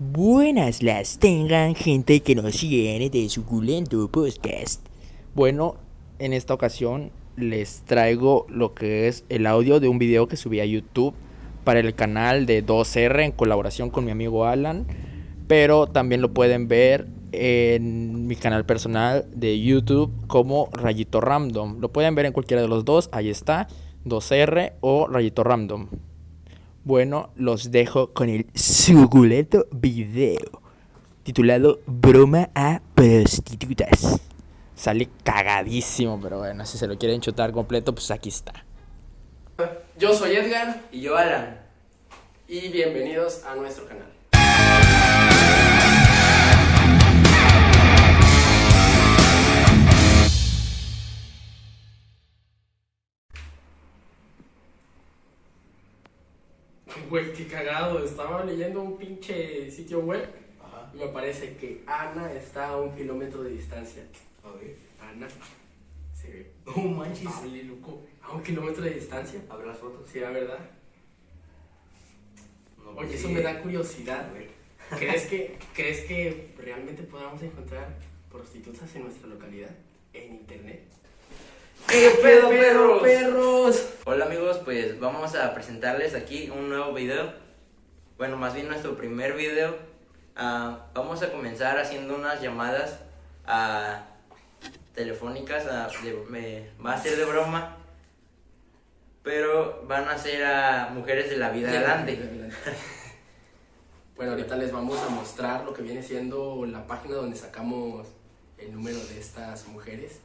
Buenas las tengan gente que nos sigue de suculento podcast. Bueno, en esta ocasión les traigo lo que es el audio de un video que subí a YouTube para el canal de 2R en colaboración con mi amigo Alan. Pero también lo pueden ver en mi canal personal de YouTube como Rayito Random. Lo pueden ver en cualquiera de los dos, ahí está, 2R o Rayito Random. Bueno, los dejo con el suculento video titulado Broma a prostitutas. Sale cagadísimo, pero bueno, si se lo quieren chutar completo, pues aquí está. Yo soy Edgar Y yo, Alan. y bienvenidos a nuestro canal. Güey, qué cagado. Estaba leyendo un pinche sitio web Ajá. y me parece que Ana está a un kilómetro de distancia. Ana se ve. Oh, manches. Hable, loco. A un kilómetro de distancia. A ver las fotos. Sí, la verdad. No, Oye, sí. eso me da curiosidad. A ver. ¿Crees que, ¿Crees que realmente podamos encontrar prostitutas en nuestra localidad? En internet. ¿Qué pedo, perros? perros? Hola amigos, pues vamos a presentarles aquí un nuevo video. Bueno, más bien nuestro primer video. Ah, vamos a comenzar haciendo unas llamadas a telefónicas. a- de- me- va a ser de broma. Pero van a ser a mujeres de la vida galante. Bueno, ahorita les vamos a mostrar lo que viene siendo la página donde sacamos el número de estas mujeres.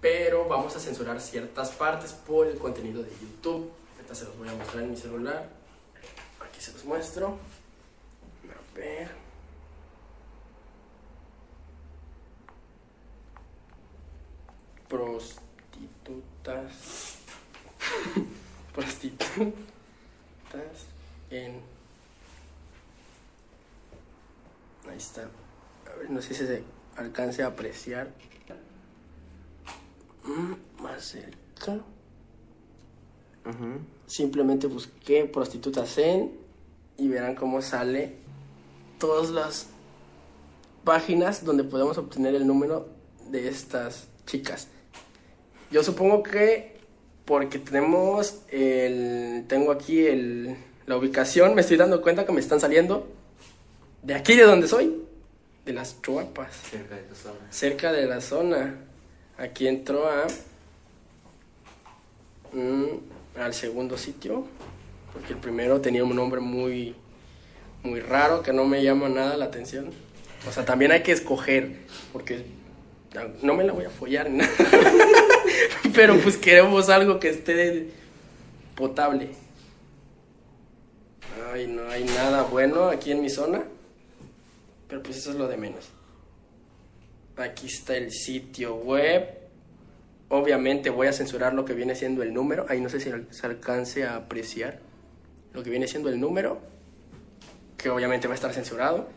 Pero vamos a censurar ciertas partes por el contenido de YouTube. Ahorita se los voy a mostrar en mi celular. Aquí se los muestro. A ver. Prostitutas. Prostitutas en. Ahí está. A ver, no sé si se alcance a apreciar. Mm, más cerca. Simplemente busqué prostitutas en y verán cómo sale todas las páginas donde podemos obtener el número de estas chicas. Yo supongo que porque tenemos el tengo aquí el la ubicación, me estoy dando cuenta que me están saliendo de aquí de donde soy, de las Chuapas Cerca de tu zona. cerca de la zona. Aquí entró a mm, al segundo sitio, porque el primero tenía un nombre muy muy raro que no me llama nada la atención. O sea, también hay que escoger, porque no me la voy a follar, nada. pero pues queremos algo que esté potable. Ay, no hay nada bueno aquí en mi zona, pero pues eso es lo de menos. Aquí está el sitio web. Obviamente voy a censurar lo que viene siendo el número. Ahí no sé si se alcance a apreciar lo que viene siendo el número. Que obviamente va a estar censurado.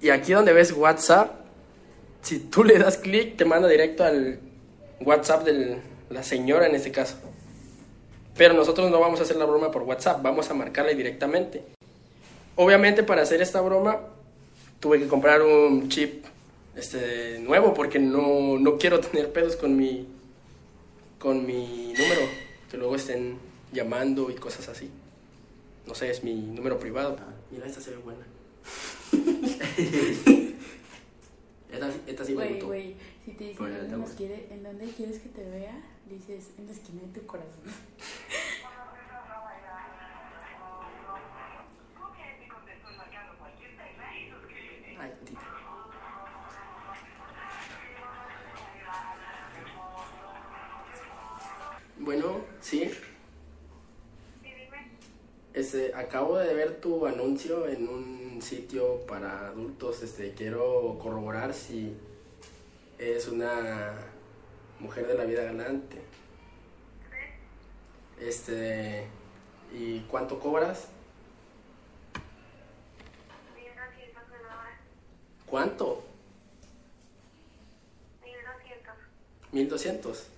Y aquí donde ves WhatsApp, si tú le das clic, te manda directo al WhatsApp de la señora en este caso. Pero nosotros no vamos a hacer la broma por WhatsApp, vamos a marcarle directamente. Obviamente para hacer esta broma tuve que comprar un chip este nuevo porque no, no quiero tener pedos con mi con mi número que luego estén llamando y cosas así. No sé es mi número privado. Mira esta se ve buena. Esta, esta sí me Güey, gustó güey, si te dicen dónde, quiere, en dónde quieres que te vea, dices en la esquina de tu corazón. Bueno, sí. Este, acabo de ver tu anuncio en un sitio para adultos. Este, quiero corroborar si es una mujer de la vida galante. Este, ¿y cuánto cobras? ¿Cuánto? 1200. 1200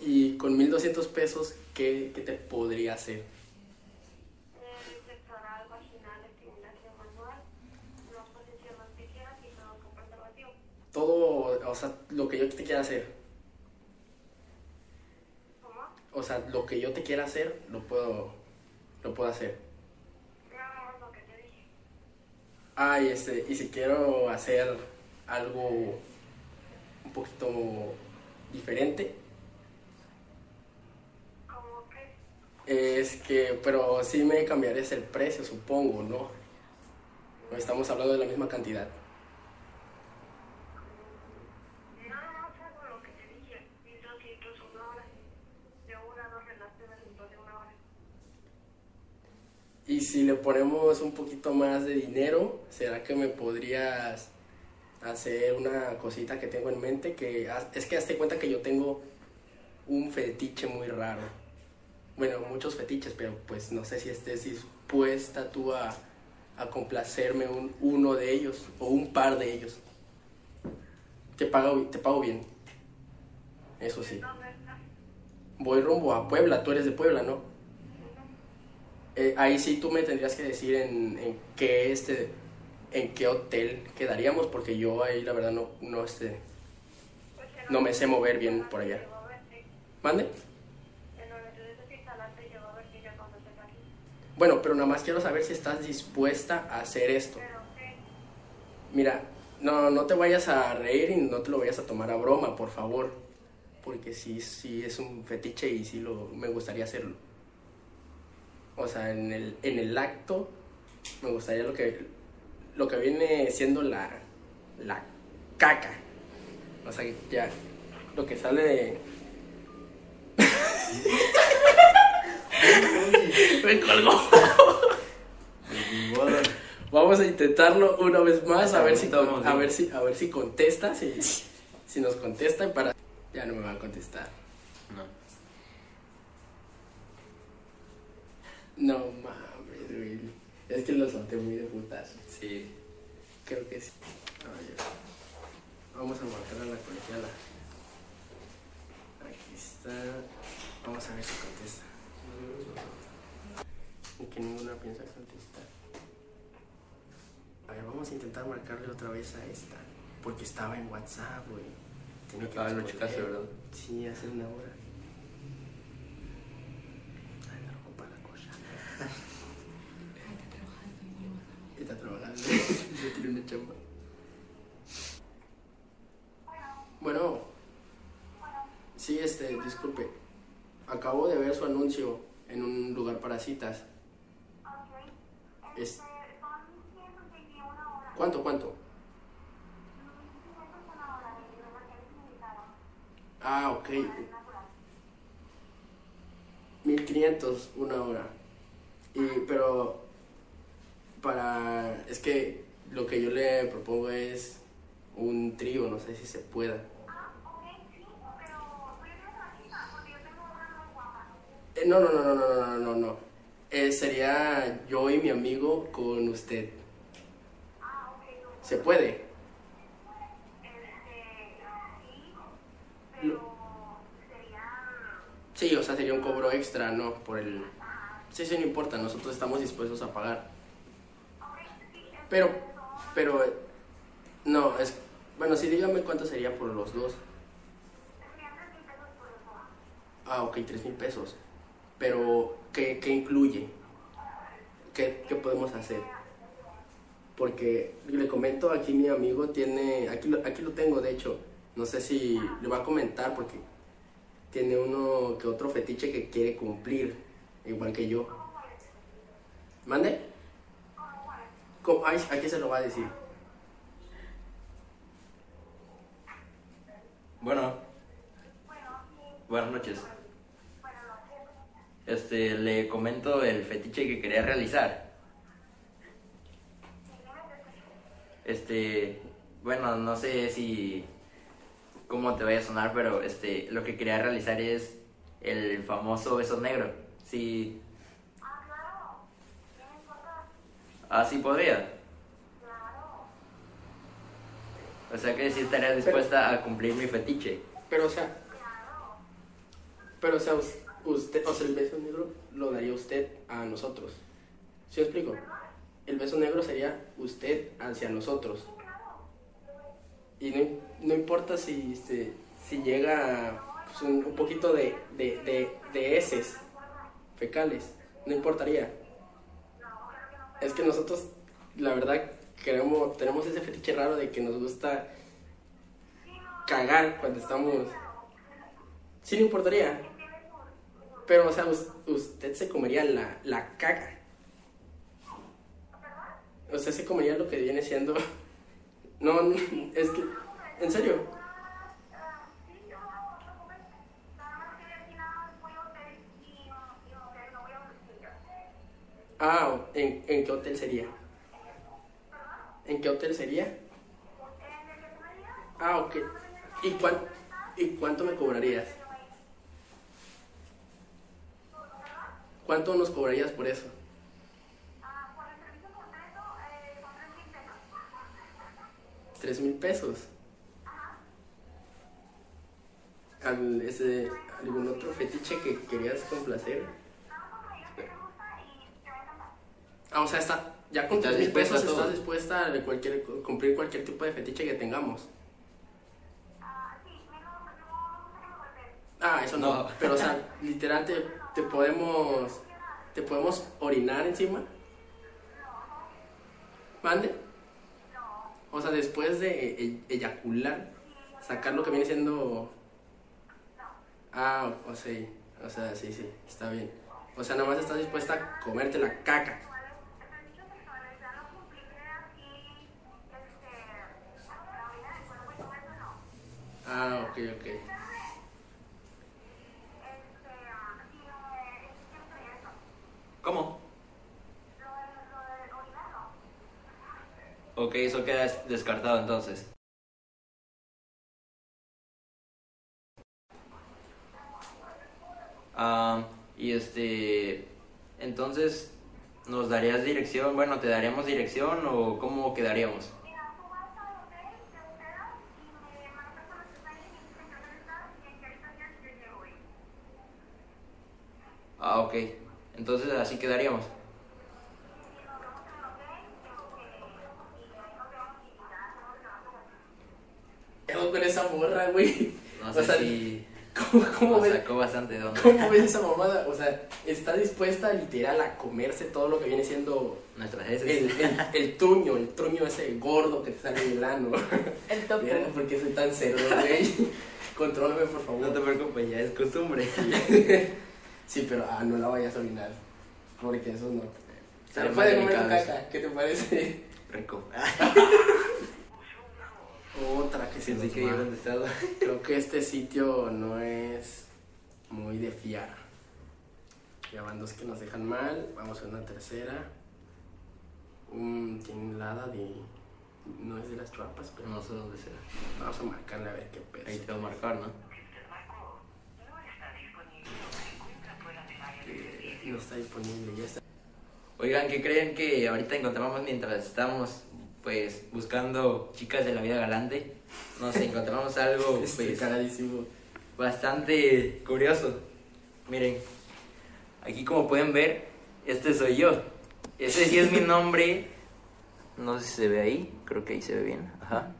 y con 1200 pesos, ¿qué, ¿qué, te podría hacer? Todo, o sea, lo que yo te quiera hacer. ¿Cómo? O sea, lo que yo te quiera hacer, lo puedo, lo puedo hacer. No, lo que te dije. Ah, este, y si quiero hacer algo un poquito diferente, es que, pero sí me cambiarías el precio, supongo, ¿no? No estamos hablando de la misma cantidad. Y 200 una hora. De una a dos relaciones dentro de una hora. Y si le ponemos un poquito más de dinero, ¿será que me podrías hacer una cosita que tengo en mente? Que es que hazte cuenta que yo tengo un fetiche muy raro. Bueno, muchos fetiches, pero pues no sé si estés dispuesta tú a, a complacerme un, uno de ellos o un par de ellos. Te pago, te pago bien. Eso sí. Voy rumbo a Puebla, tú eres de Puebla, ¿no? Eh, ahí sí tú me tendrías que decir en, en qué este en qué hotel quedaríamos porque yo ahí la verdad no no este no me sé mover bien por allá. ¿Mande? En donde te dices que instalaste, llevo a verte ya cuando estés aquí. Bueno, pero nada más quiero saber si estás dispuesta a hacer esto. Mira, no no te vayas a reír y no te lo vayas a tomar a broma, por favor, porque sí sí es un fetiche y sí lo me gustaría hacerlo. O sea, en el en el acto me gustaría lo que lo que viene siendo la la caca. O sea, ya lo que sale de Me colgó. Vamos a intentarlo una vez más a ver si a ver si a ver si contesta, si si nos contesta y para ya no me va a contestar. No. No mames, güey. Es que lo solté muy de putas. Sí. Creo que sí. Vamos a marcar a la colegiala. Aquí está. Vamos a ver si contesta. Y que ninguna piensa contestar. A ver, vamos a intentar marcarle otra vez a esta. Porque estaba en WhatsApp, güey. Tiene que Ah, lo checaste, ¿verdad? Sí, hace una hora. Ay, no ocupa la cosa. Está trabajando. Ya tiene una chamba. Bueno. Sí, este, disculpe. Acabo de ver su anuncio en un lugar para citas. Ok. Es- Este, son 121 horas. ¿Cuánto, cuánto? 500 una hora de relaciones limitadas. Ah, ok. Es natural. 1500 una hora. Y, pero para... Es que lo que yo le propongo es un trío, no sé si se pueda. Ah, ok, sí, pero tú ya tienes una cita, porque yo tengo una muy guapa. Eh, no, no, no, no, no, no, no, no. Eh, sería yo y mi amigo con usted. Ah, ok, no. ¿Se puede? Este, sí, pero sería... Sí, o sea, sería un cobro extra, ¿no? Por el... Sí, sí, no importa, nosotros estamos dispuestos a pagar. Pero, pero... eh, No, es... Bueno, sí, dígame cuánto sería por los dos. Ah, ok, tres mil pesos. Pero, ¿qué, qué incluye? ¿Qué, ¿Qué podemos hacer? Porque le comento, aquí mi amigo tiene, aquí aquí lo tengo de hecho, no sé si le va a comentar porque tiene uno que otro fetiche que quiere cumplir, igual que yo. ¿Mande? Ay, ¿A qué se lo va a decir? Bueno. Buenas noches. Este, le comento el fetiche que quería realizar. Este, bueno, no sé si cómo te vaya a sonar, pero este, lo que quería realizar es el famoso beso negro. Sí. Ah, sí podría. O sea que sí estaría dispuesta a cumplir mi fetiche. Pero, o sea, pero, o sea, usted, o sea, el beso negro lo daría usted a nosotros. ¿Sí me explico? El beso negro sería usted hacia nosotros. Y no, no importa si, si, si llega pues, un, poquito de, de, de, de heces fecales, no importaría. Es que nosotros, la verdad, queremos, tenemos ese fetiche raro de que nos gusta cagar cuando estamos... Sí, no importaría. Pero, o sea, us- usted se comería la, la caca. Usted se comería lo que viene siendo... No, no, es que... En serio. Ah, ¿en, en qué hotel sería? ¿En qué hotel sería? Ah, ok. ¿Y, cuán, ¿Y cuánto me cobrarías? ¿Cuánto nos cobrarías por eso? ¿Tres mil pesos? ¿Al, ese, ¿Algún otro fetiche que querías complacer? Ah, o sea, está, ya con ¿Estás tres mil pesos todo? estás dispuesta a de cualquier, cumplir cualquier tipo de fetiche que tengamos. Ah, eso no. No. Pero, o sea, literal, te, te podemos. ¿Te podemos orinar encima? ¿Mande? O sea, después de e- eyacular, sacar lo que viene siendo. Ah, o sea, o sea, sí, sí, está bien. O sea, nada más estás dispuesta a comerte la caca. Ah, ok, ok. ¿Cómo? Ok, eso queda descartado entonces. Ah, y este, entonces, ¿nos darías dirección? Bueno, ¿te daríamos dirección o cómo quedaríamos? Ah, ok. Entonces así quedaríamos. ¿Qué hago con esa morra, güey? No O sé sea, si ¿Cómo, cómo ves? sacó bastante de onda. ¿Cómo ves esa mamada? O sea, está dispuesta literal a comerse todo lo que viene siendo Nuestras el, heces. el, el truño, el truño ese gordo que te sale en el ano. El topo. Mira, ¿por qué soy tan cerdo, güey? Contrólame, por favor. No te preocupes, ya es costumbre. Sí, pero ah, no la vayas a orinar. Porque eso no. Se puede comer tu caca. ¿Qué te parece? Rico. Otra que se nos que contestado. Creo que este sitio no es muy de fiar. Ya van dos que nos dejan mal. Vamos a una tercera. Mm, tiene helada de. No es de las chuapas, pero No sé dónde será. vamos a marcarle a ver qué Ahí pedo. te va a marcar, ¿no? No está disponible, ya está. Oigan, ¿qué creen que ahorita encontramos mientras estamos pues buscando chicas de la vida galante? Nos encontramos algo Este pues caradísimo. bastante curioso. Miren, aquí como pueden ver, este soy yo. Ese sí es mi nombre. No sé si se ve ahí, creo que ahí se ve bien. Ajá.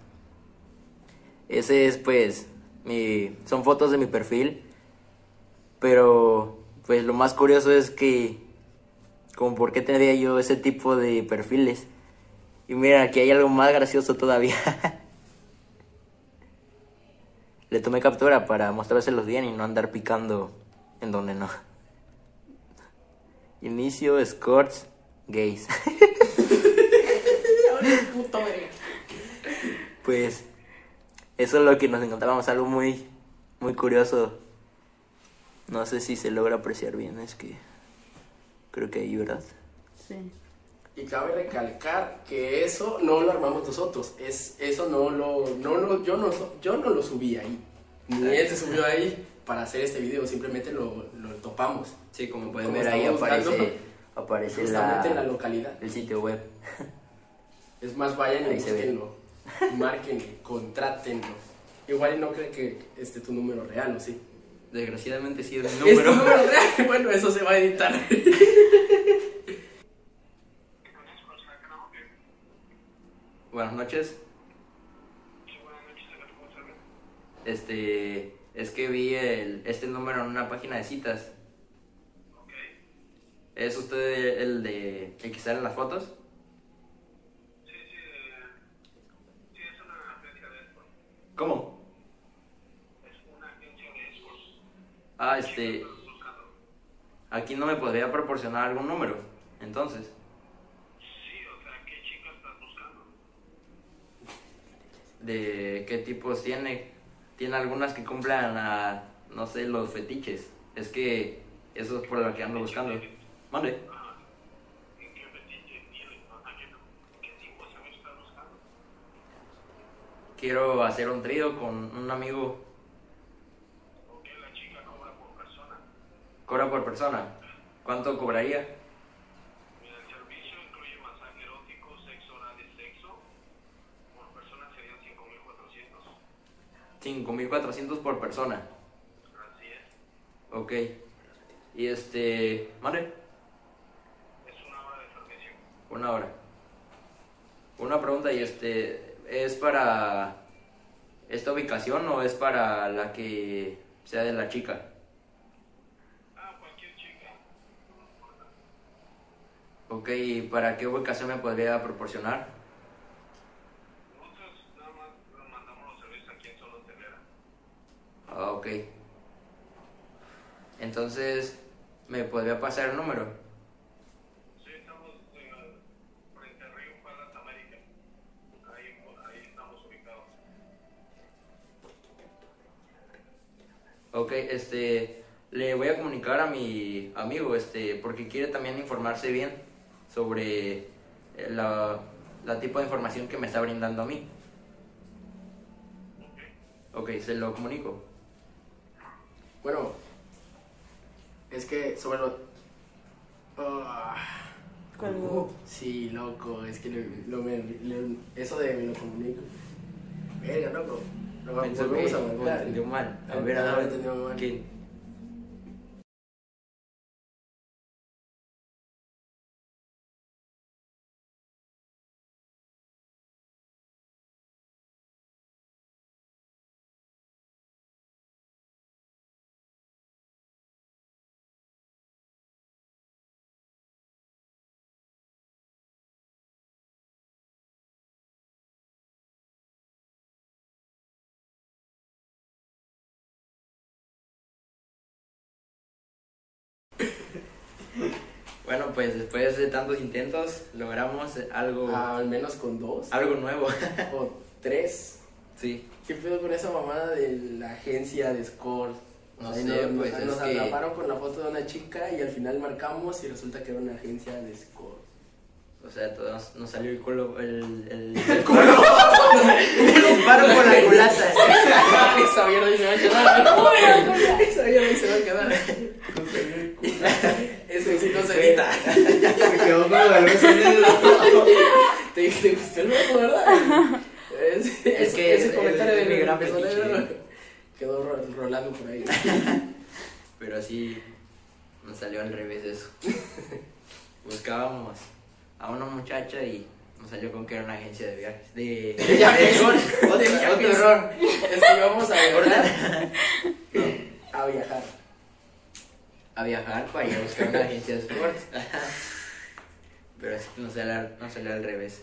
Ese es pues mi son fotos de mi perfil. Pero pues lo más curioso es que como por qué tendría yo ese tipo de perfiles. Y mira, aquí hay algo más gracioso todavía. Le tomé captura para mostrárselos bien y no andar picando en donde no. Inicio escorts gays. Pues eso es lo que nos encontramos, algo muy muy curioso. No sé si se logra apreciar bien, es que creo que ahí, ¿verdad? Sí. Y cabe recalcar que eso no lo armamos nosotros. Es, eso no lo, no lo, yo no, yo no lo subí ahí. Ni él se subió ahí para hacer este video. Simplemente lo, lo topamos. Sí, como pueden Como ver ahí buscando aparece aparece la la, localidad. el sitio web. Es más, vayan y Ahí ve. búsquenlo. Márquenlo, contrátenlo. Igual y no cree que esté tu número real, ¿o sí? Desgraciadamente sí es mi ¿Es tu número. número real? Bueno, eso se va a editar. Buenas noches. Este, es que vi el, este número en una página de citas. Ok. ¿Es usted el de el que sale en las fotos? Sí, sí, eh, sí, es una agencia de escorts. ¿Cómo? Es una agencia de escorts. Ah, este, aquí no me podría proporcionar algún número. Entonces, Sí, o sea, ¿qué chica estás buscando? ¿De qué tipos tiene? Tiene algunas que cumplan a, no sé, los fetiches. Es que eso es por lo que ando buscando. Mande. Ajá. ¿En qué fetiche tienes? O sea, ¿qué, qué tipo de servicio estás buscando? Quiero hacer un trío con un amigo. ¿O qué la chica cobra por persona? Cobra por persona. ¿Cuánto cobraría? Mira, el servicio incluye masaje erótico, sexo oral y sexo. Por persona serían 5.400. 5.400 por persona. Así es. Ok. Y este... Mande. Es una hora de servicio. Una hora. Una pregunta y este... ¿Es para esta ubicación o es para la que sea de la chica? Ah, cualquier chica. Ok, ¿y para qué ubicación me podría proporcionar? Nosotros nada más nos mandamos los servicios aquí en Solo Telera. Ah, ok. Entonces, ¿me podría pasar el número? Sí, estamos eh, frente al río Palace América. Ahí, ahí estamos ubicados. Ok, este, le voy a comunicar a mi amigo, este, porque quiere también informarse bien sobre eh, la, la tipo de información que me está brindando a mí. Ok, se lo comunico. Bueno, es que sobre lo. Ah, Colgó. sí, loco, es que le- lo me- le- eso de me lo comunico. Verga, loco. Lo Pensó volvemos que a lo entendió mal. A ver, a lo ver. entendió mal. ¿Quién? Bueno, pues después de tantos intentos, logramos algo, Ah, al menos con dos algo nuevo. o tres. sí. ¿Qué pedo con esa mamada de la agencia de Score? No sé, nos, pues, nos es que- atraparon con la foto de una chica y al final marcamos y resulta que era una agencia de Score. O sea, todo nos, nos salió el culo, el, el, el culo. el disparo por la culata. Esa mierda se va a quedar. Esa mierda se va a quedar. No se edita. Me quedó con la luz en el Te te gustó el ¿verdad? Es, Es que ese es- comentario es de mi gran persona quedó ro- rolando por ahí. Pero así nos salió al revés eso. Buscábamos a una muchacha y nos salió con que era una agencia de viajes. De, De viajes. Otro, otro error. Es que íbamos a viajar. A viajar. A viajar para ir a buscar una agencia de sports. Pero así nos salió, nos salió al revés.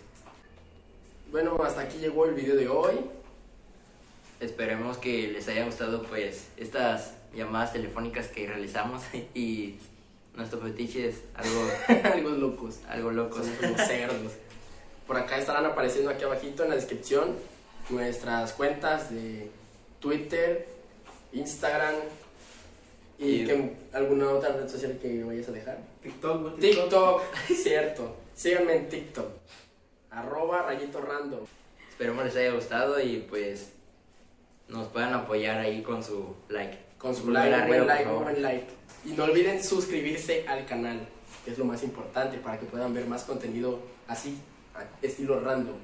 Bueno, hasta aquí llegó el video de hoy. Esperemos que les haya gustado pues estas llamadas telefónicas que realizamos y nuestro fetiche es algo, Algo locos. algo loco. Son como cerdos. Por acá estarán apareciendo aquí abajito en la descripción nuestras cuentas de Twitter, Instagram y Y- que- alguna otra red social que vayas a dejar. TikTok, güey, TikTok, cierto. Síganme en TikTok. Arroba rayito random. Esperemos les haya gustado y pues nos puedan apoyar ahí con su like. Con su like, arriba, buen like, buen like. Y no olviden suscribirse al canal, que es lo más importante para que puedan ver más contenido así, estilo random.